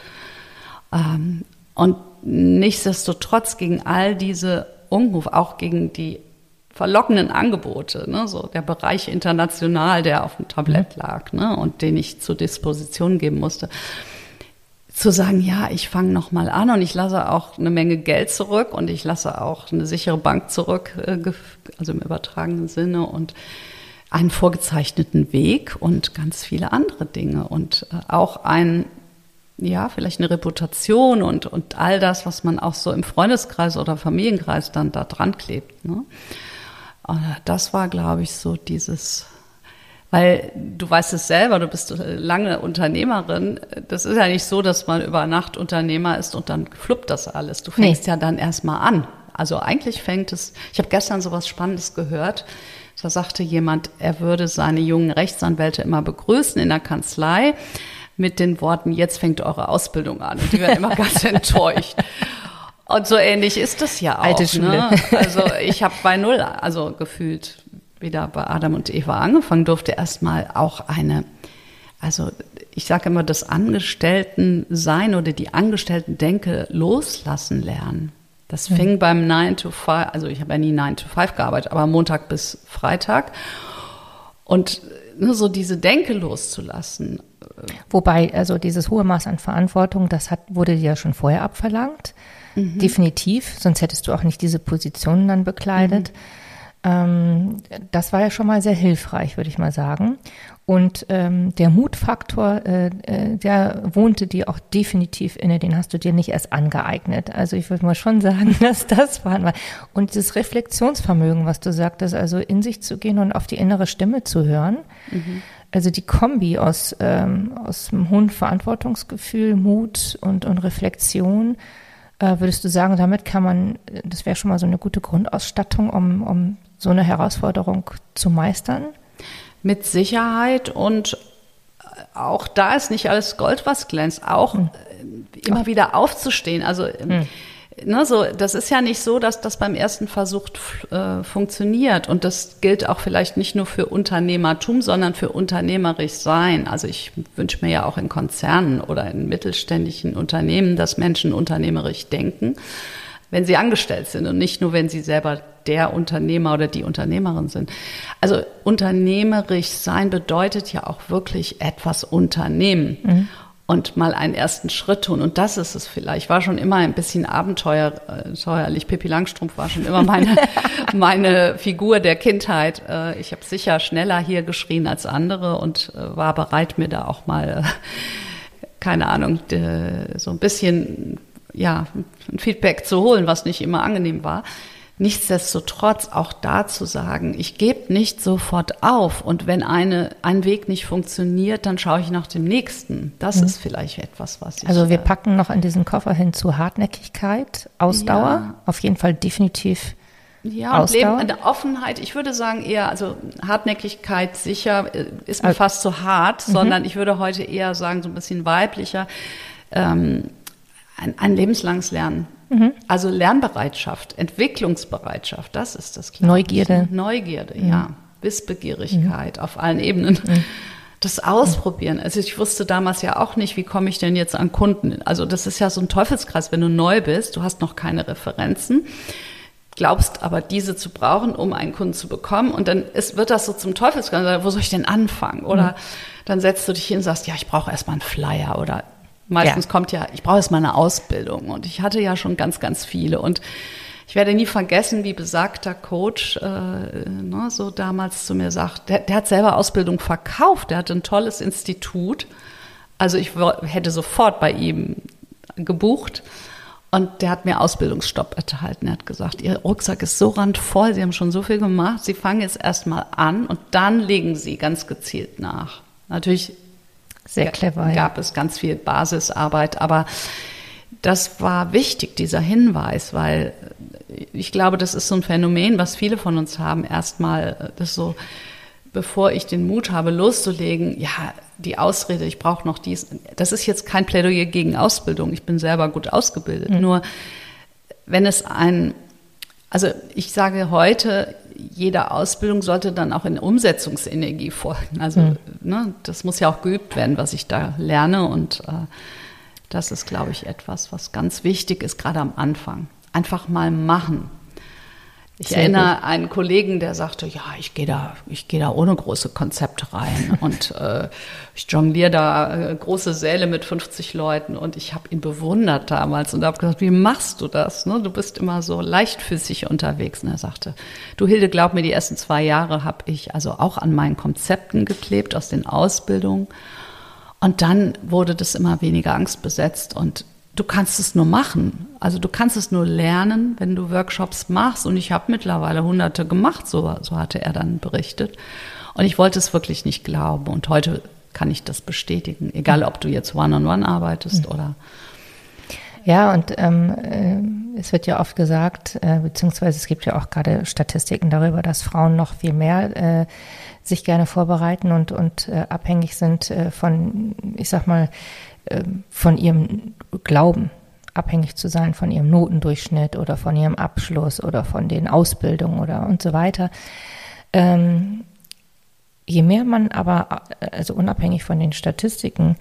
Ähm, und nichtsdestotrotz gegen all diese Unruf, auch gegen die verlockenden Angebote, ne, so der Bereich international, der auf dem Tablett mhm. lag ne, und den ich zur Disposition geben musste, zu sagen, ja, ich fange noch mal an und ich lasse auch eine Menge Geld zurück und ich lasse auch eine sichere Bank zurück, äh, also im übertragenen Sinne und einen vorgezeichneten Weg und ganz viele andere Dinge und äh, auch ein ja, vielleicht eine Reputation und, und all das, was man auch so im Freundeskreis oder Familienkreis dann da dran klebt. Ne? Das war, glaube ich, so dieses, Weil du weißt es selber, du bist lange Unternehmerin. Das ist ja nicht so, dass man über Nacht Unternehmer ist und dann fluppt das alles. Du fängst nee. ja dann erstmal an. Also eigentlich fängt es, ich habe gestern so was Spannendes gehört. Da sagte jemand, er würde seine jungen Rechtsanwälte immer begrüßen in der Kanzlei mit den Worten, jetzt fängt eure Ausbildung an. Und die werden immer ganz enttäuscht. Und so ähnlich ist das ja auch. Alte ne? Schule. Ne? Also ich habe bei null, also gefühlt wieder bei Adam und Eva angefangen, durfte erstmal auch eine, also ich sage immer, das Angestellten-Sein oder die Angestellten-Denke loslassen lernen. Das fing mhm. beim 9 to 5, also ich habe ja nie 9 to 5 gearbeitet, aber Montag bis Freitag. Und nur so diese Denke loszulassen. Wobei, also dieses hohe Maß an Verantwortung, das hat, wurde dir ja schon vorher abverlangt. Mhm. Definitiv, sonst hättest du auch nicht diese Positionen dann bekleidet. Mhm. Ähm, das war ja schon mal sehr hilfreich, würde ich mal sagen. Und ähm, der Mutfaktor, äh, äh, der wohnte dir auch definitiv inne, den hast du dir nicht erst angeeignet. Also ich würde mal schon sagen, dass das war. Und dieses Reflexionsvermögen, was du sagtest, also in sich zu gehen und auf die innere Stimme zu hören. Mhm. Also die Kombi aus, ähm, aus einem hohen Verantwortungsgefühl, Mut und, und Reflexion, äh, würdest du sagen, damit kann man, das wäre schon mal so eine gute Grundausstattung, um, um so eine Herausforderung zu meistern? Mit Sicherheit und auch da ist nicht alles Gold, was glänzt. Auch hm. immer wieder aufzustehen. Also hm ne, so, das ist ja nicht so, dass das beim ersten Versuch äh, funktioniert. Und das gilt auch vielleicht nicht nur für Unternehmertum, sondern für unternehmerisch sein. Also ich wünsche mir ja auch in Konzernen oder in mittelständischen Unternehmen, dass Menschen unternehmerisch denken, wenn sie angestellt sind und nicht nur, wenn sie selber der Unternehmer oder die Unternehmerin sind. Also unternehmerisch sein bedeutet ja auch wirklich etwas unternehmen. Mhm und mal einen ersten Schritt tun. Und das ist es vielleicht. Ich war schon immer ein bisschen abenteuerlich. Pippi Langstrumpf war schon immer meine, meine Figur der Kindheit. Äh, ich habe sicher schneller hier geschrien als andere und äh, war bereit, mir da auch mal, äh, keine Ahnung, so ein bisschen, ja, ein Feedback zu holen, was nicht immer angenehm war. Nichtsdestotrotz auch da zu sagen, ich gebe nicht sofort auf und wenn eine, ein Weg nicht funktioniert, dann schaue ich nach dem nächsten. Das mhm. ist vielleicht etwas, was ich. Also wir packen noch in diesen Koffer hin zu Hartnäckigkeit, Ausdauer, ja. auf jeden Fall definitiv. Ja, und Leben, eine Offenheit, ich würde sagen eher, also Hartnäckigkeit sicher äh, ist mir also, fast zu hart, mhm. sondern ich würde heute eher sagen, so ein bisschen weiblicher, ähm, ein, ein lebenslanges Lernen. Mhm. Also Lernbereitschaft, Entwicklungsbereitschaft, das ist das. Neugierde. Neugierde, mhm. ja. Wissbegierigkeit mhm. auf allen Ebenen. Mhm. Das Ausprobieren. Also ich wusste damals ja auch nicht, wie komme ich denn jetzt an Kunden. Also das ist ja so ein Teufelskreis, wenn du neu bist, du hast noch keine Referenzen, glaubst aber diese zu brauchen, um einen Kunden zu bekommen. Und dann ist, wird das so zum Teufelskreis. Wo soll ich denn anfangen? Oder mhm. dann setzt du dich hin und sagst, ja, ich brauche erstmal einen Flyer oder Meistens ja. kommt ja, ich brauche jetzt mal eine Ausbildung und ich hatte ja schon ganz, ganz viele und ich werde nie vergessen, wie besagter Coach äh, ne, so damals zu mir sagt, der, der hat selber Ausbildung verkauft, der hatte ein tolles Institut. Also ich hätte sofort bei ihm gebucht. Und der hat mir Ausbildungsstopp erhalten. Er hat gesagt, Ihr Rucksack ist so randvoll, Sie haben schon so viel gemacht, Sie fangen jetzt erstmal an und dann legen Sie ganz gezielt nach. Natürlich sehr clever. Gab ja. es ganz viel Basisarbeit, aber das war wichtig, dieser Hinweis, weil ich glaube, das ist so ein Phänomen, was viele von uns haben. Erstmal, das so, bevor ich den Mut habe, loszulegen, ja, die Ausrede, ich brauche noch dies. Das ist jetzt kein Plädoyer gegen Ausbildung. Ich bin selber gut ausgebildet. Mhm. Nur, wenn es ein, also ich sage heute, jede Ausbildung sollte dann auch in Umsetzungsenergie folgen. Also mhm. ne, das muss ja auch geübt werden, was ich da lerne. Und äh, das ist, glaube ich, etwas, was ganz wichtig ist, gerade am Anfang. Einfach mal machen. Ich Sehr erinnere gut. einen Kollegen, der sagte, ja, ich gehe da, ich gehe da ohne große Konzepte rein und äh, ich jongliere da äh, große Säle mit 50 Leuten und ich habe ihn bewundert damals und habe gesagt, wie machst du das? Ne? Du bist immer so leichtfüßig unterwegs. Und er sagte, du Hilde, glaub mir, die ersten zwei Jahre habe ich also auch an meinen Konzepten geklebt aus den Ausbildungen und dann wurde das immer weniger angstbesetzt und du kannst es nur machen. Also du kannst es nur lernen, wenn du Workshops machst. Und ich habe mittlerweile hunderte gemacht, so, so hatte er dann berichtet. Und ich wollte es wirklich nicht glauben. Und heute kann ich das bestätigen, egal ob du jetzt One-on-One -on -one arbeitest mhm. oder. Ja, und ähm, äh, es wird ja oft gesagt, äh, beziehungsweise es gibt ja auch gerade Statistiken darüber, dass Frauen noch viel mehr äh, sich gerne vorbereiten und, und äh, abhängig sind äh, von, ich sag mal, von ihrem Glauben abhängig zu sein von ihrem Notendurchschnitt oder von ihrem Abschluss oder von den Ausbildungen oder und so weiter. Ähm, je mehr man aber, also unabhängig von den Statistiken,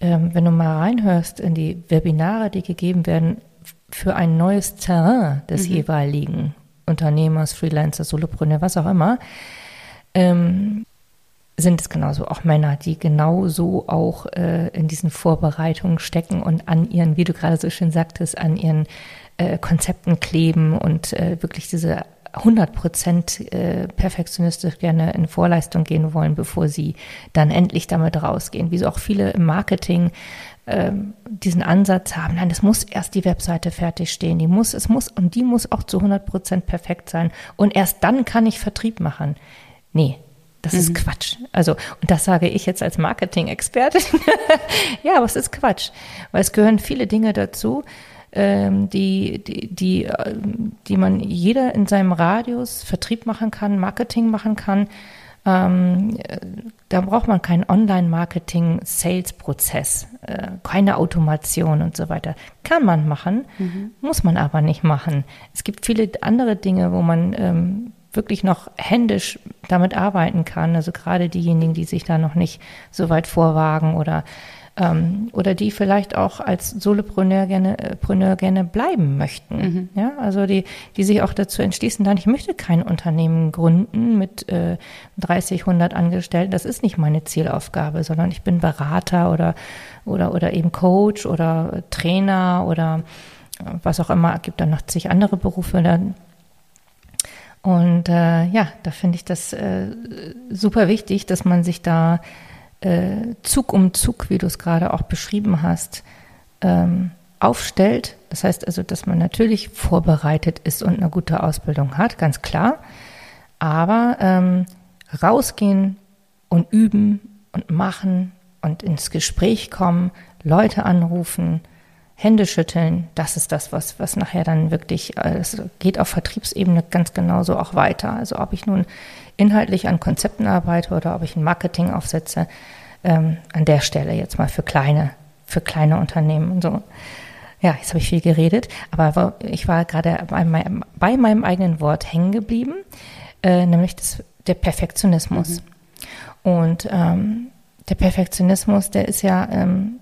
ähm, wenn du mal reinhörst in die Webinare, die gegeben werden für ein neues Terrain des mhm. jeweiligen Unternehmers, Freelancers, Solopreneur, was auch immer, ähm, sind es genauso auch Männer, die genauso auch äh, in diesen Vorbereitungen stecken und an ihren, wie du gerade so schön sagtest, an ihren äh, Konzepten kleben und äh, wirklich diese 100 Prozent äh, perfektionistisch gerne in Vorleistung gehen wollen, bevor sie dann endlich damit rausgehen. Wie so auch viele im Marketing äh, diesen Ansatz haben, nein, es muss erst die Webseite fertig stehen, die muss, es muss, und die muss auch zu 100 Prozent perfekt sein. Und erst dann kann ich Vertrieb machen. Nee, das mhm. ist Quatsch. Also, und das sage ich jetzt als Marketing-Expertin. ja, es ist Quatsch, weil es gehören viele Dinge dazu, ähm, die, die, die, äh, die man jeder in seinem Radius Vertrieb machen kann, Marketing machen kann. Ähm, da braucht man keinen Online-Marketing-Sales-Prozess, äh, keine Automation und so weiter. Kann man machen, mhm. muss man aber nicht machen. Es gibt viele andere Dinge, wo man ähm, wirklich noch händisch damit arbeiten kann. Also gerade diejenigen, die sich da noch nicht so weit vorwagen oder ähm, oder die vielleicht auch als Solopreneur gerne, äh, Preneur gerne bleiben möchten. Mhm. Ja, also die, die sich auch dazu entschließen, dann ich möchte kein Unternehmen gründen mit äh, 30, 100 Angestellten. Das ist nicht meine Zielaufgabe, sondern ich bin Berater oder oder oder eben Coach oder Trainer oder äh, was auch immer. Es gibt dann noch zig andere Berufe. Dann und äh, ja, da finde ich das äh, super wichtig, dass man sich da äh, Zug um Zug, wie du es gerade auch beschrieben hast, ähm, aufstellt. Das heißt also, dass man natürlich vorbereitet ist und eine gute Ausbildung hat, ganz klar. Aber ähm, rausgehen und üben und machen und ins Gespräch kommen, Leute anrufen, Hände schütteln, das ist das, was, was nachher dann wirklich, äh, es geht auf Vertriebsebene ganz genauso auch weiter. Also ob ich nun inhaltlich an Konzepten arbeite oder ob ich ein Marketing aufsetze, ähm, an der Stelle jetzt mal für kleine, für kleine Unternehmen und so. Ja, jetzt habe ich viel geredet, aber ich war gerade bei, meinem, bei meinem eigenen Wort hängen geblieben, äh, nämlich das, der Perfektionismus. Mhm. Und ähm, der Perfektionismus, der ist ja ähm,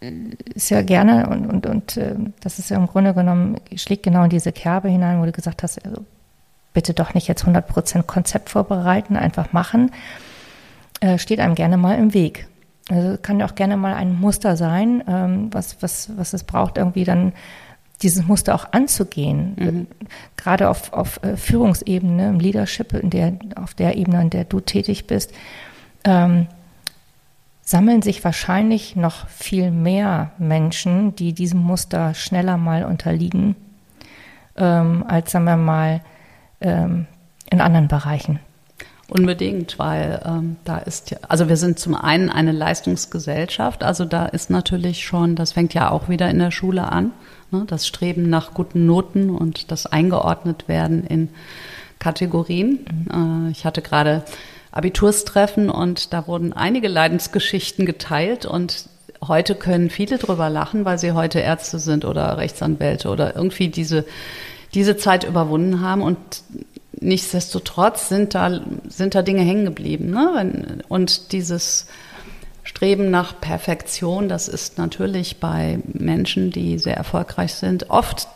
ist ja gerne und, und, und äh, das ist ja im Grunde genommen, schlägt genau in diese Kerbe hinein, wo du gesagt hast, also bitte doch nicht jetzt 100% Konzept vorbereiten, einfach machen, äh, steht einem gerne mal im Weg. Also kann ja auch gerne mal ein Muster sein, ähm, was, was, was es braucht, irgendwie dann dieses Muster auch anzugehen. Mhm. Gerade auf, auf äh, Führungsebene, im Leadership, in der, auf der Ebene, in der du tätig bist. Ähm, sammeln sich wahrscheinlich noch viel mehr Menschen, die diesem Muster schneller mal unterliegen, ähm, als sagen wir mal ähm, in anderen Bereichen. Unbedingt, weil ähm, da ist ja, also wir sind zum einen eine Leistungsgesellschaft, also da ist natürlich schon, das fängt ja auch wieder in der Schule an, ne, das Streben nach guten Noten und das eingeordnet werden in Kategorien. Mhm. Äh, ich hatte gerade Abiturstreffen und da wurden einige Leidensgeschichten geteilt und heute können viele drüber lachen, weil sie heute Ärzte sind oder Rechtsanwälte oder irgendwie diese, diese Zeit überwunden haben und nichtsdestotrotz sind da, sind da Dinge hängen geblieben. Ne? Und dieses Streben nach Perfektion, das ist natürlich bei Menschen, die sehr erfolgreich sind, oft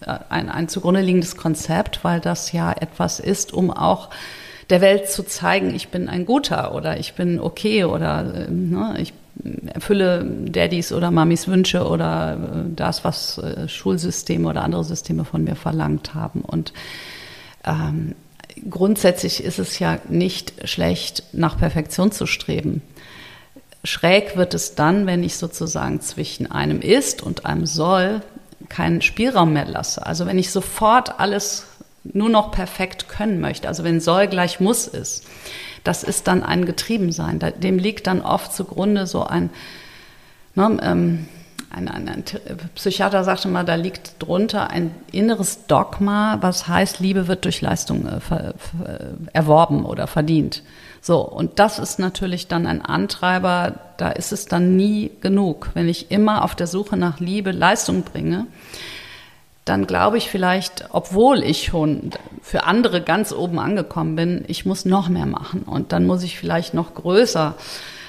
ein, ein zugrunde liegendes Konzept, weil das ja etwas ist, um auch der Welt zu zeigen, ich bin ein guter oder ich bin okay oder ne, ich erfülle Daddys oder Mamis Wünsche oder äh, das, was äh, Schulsysteme oder andere Systeme von mir verlangt haben. Und ähm, grundsätzlich ist es ja nicht schlecht, nach Perfektion zu streben. Schräg wird es dann, wenn ich sozusagen zwischen einem Ist und einem Soll keinen Spielraum mehr lasse. Also wenn ich sofort alles nur noch perfekt können möchte, also wenn soll gleich muss ist, das ist dann ein Getriebensein. Dem liegt dann oft zugrunde so ein, ne, ähm, ein, ein, ein, Psychiater sagte mal, da liegt drunter ein inneres Dogma, was heißt, Liebe wird durch Leistung äh, ver, erworben oder verdient. So, und das ist natürlich dann ein Antreiber, da ist es dann nie genug. Wenn ich immer auf der Suche nach Liebe Leistung bringe, dann glaube ich vielleicht, obwohl ich schon für andere ganz oben angekommen bin, ich muss noch mehr machen und dann muss ich vielleicht noch größer,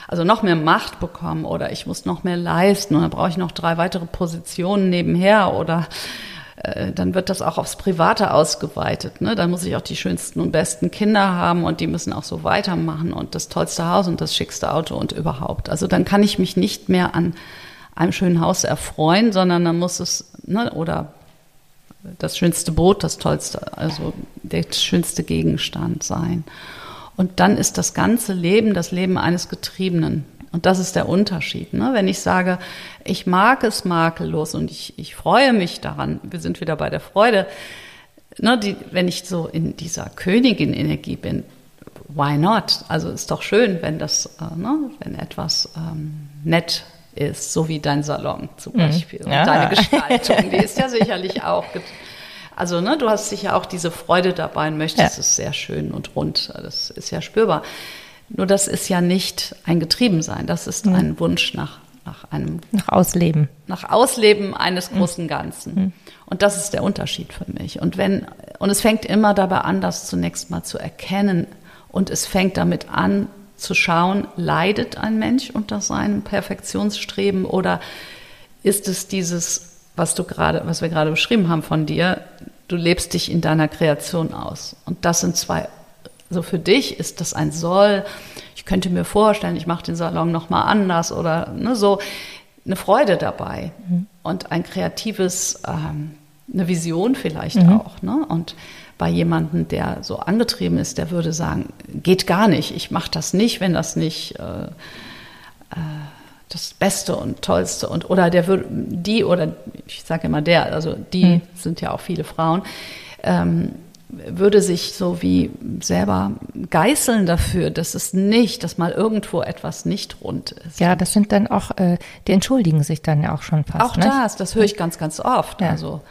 also noch mehr Macht bekommen oder ich muss noch mehr leisten und dann brauche ich noch drei weitere Positionen nebenher oder äh, dann wird das auch aufs Private ausgeweitet. Ne? Dann muss ich auch die schönsten und besten Kinder haben und die müssen auch so weitermachen und das tollste Haus und das schickste Auto und überhaupt. Also dann kann ich mich nicht mehr an einem schönen Haus erfreuen, sondern dann muss es, ne, oder das schönste Boot, das tollste, also der schönste Gegenstand sein. Und dann ist das ganze Leben das Leben eines Getriebenen. Und das ist der Unterschied. Ne? Wenn ich sage, ich mag es makellos und ich, ich freue mich daran, wir sind wieder bei der Freude, ne, die, wenn ich so in dieser Königin-Energie bin, why not? Also ist doch schön, wenn das, äh, ne, wenn etwas ähm, nett ist, so wie dein Salon zum mhm. Beispiel. Und ja. deine Gestaltung, die ist ja sicherlich auch. Also, ne, du hast sicher auch diese Freude dabei und möchtest ja. es sehr schön und rund. Das ist ja spürbar. Nur das ist ja nicht ein Getriebensein, das ist mhm. ein Wunsch nach, nach einem. Nach Ausleben. Nach Ausleben eines mhm. großen Ganzen. Mhm. Und das ist der Unterschied für mich. Und wenn, und es fängt immer dabei an, das zunächst mal zu erkennen. Und es fängt damit an, zu schauen, leidet ein Mensch unter seinem Perfektionsstreben oder ist es dieses, was du gerade, was wir gerade beschrieben haben von dir, du lebst dich in deiner Kreation aus. Und das sind zwei, so für dich ist das ein Soll. Ich könnte mir vorstellen, ich mache den Salon nochmal anders oder ne, so eine Freude dabei mhm. und ein kreatives, ähm, eine Vision vielleicht mhm. auch. Ne? Und bei jemandem, der so angetrieben ist, der würde sagen, geht gar nicht, ich mache das nicht, wenn das nicht äh, äh, das Beste und Tollste und oder der würde die oder ich sage immer der, also die hm. sind ja auch viele Frauen, ähm, würde sich so wie selber geißeln dafür, dass es nicht, dass mal irgendwo etwas nicht rund ist. Ja, das sind dann auch, äh, die entschuldigen sich dann ja auch schon fast. Auch nicht? das, das höre ich ganz, ganz oft. Ja. Also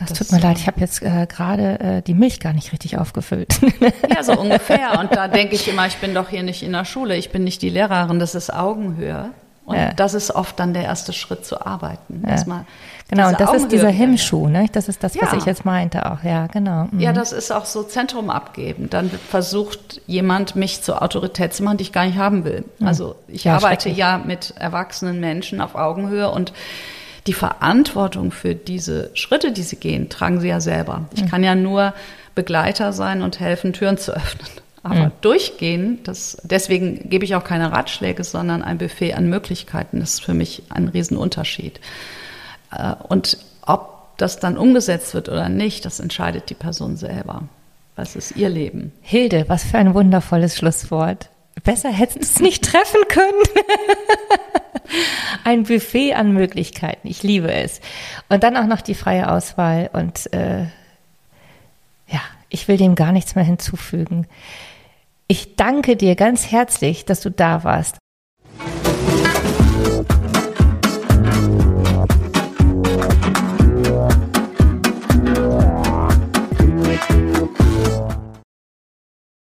das, das tut mir leid, ich habe jetzt äh, gerade äh, die Milch gar nicht richtig aufgefüllt. ja, so ungefähr. Und da denke ich immer, ich bin doch hier nicht in der Schule, ich bin nicht die Lehrerin, das ist Augenhöhe. Und ja. das ist oft dann der erste Schritt zu arbeiten. Ja. genau, und das Augenhöhe ist dieser Hemmschuh, ne? Das ist das, was ja. ich jetzt meinte auch, ja, genau. Mhm. Ja, das ist auch so Zentrum abgeben. Dann versucht jemand, mich zur Autorität zu machen, die ich gar nicht haben will. Mhm. Also ich arbeite ja mit erwachsenen Menschen auf Augenhöhe und die Verantwortung für diese Schritte, die sie gehen, tragen sie ja selber. Ich mhm. kann ja nur Begleiter sein und helfen, Türen zu öffnen. Aber mhm. durchgehen, das, deswegen gebe ich auch keine Ratschläge, sondern ein Buffet an Möglichkeiten. Das ist für mich ein Riesenunterschied. Äh, und ob das dann umgesetzt wird oder nicht, das entscheidet die Person selber. Was ist ihr Leben? Hilde, was für ein wundervolles Schlusswort. Besser hättest du es nicht treffen können. Ein Buffet an Möglichkeiten. Ich liebe es. Und dann auch noch die freie Auswahl. Und äh, ja, ich will dem gar nichts mehr hinzufügen. Ich danke dir ganz herzlich, dass du da warst.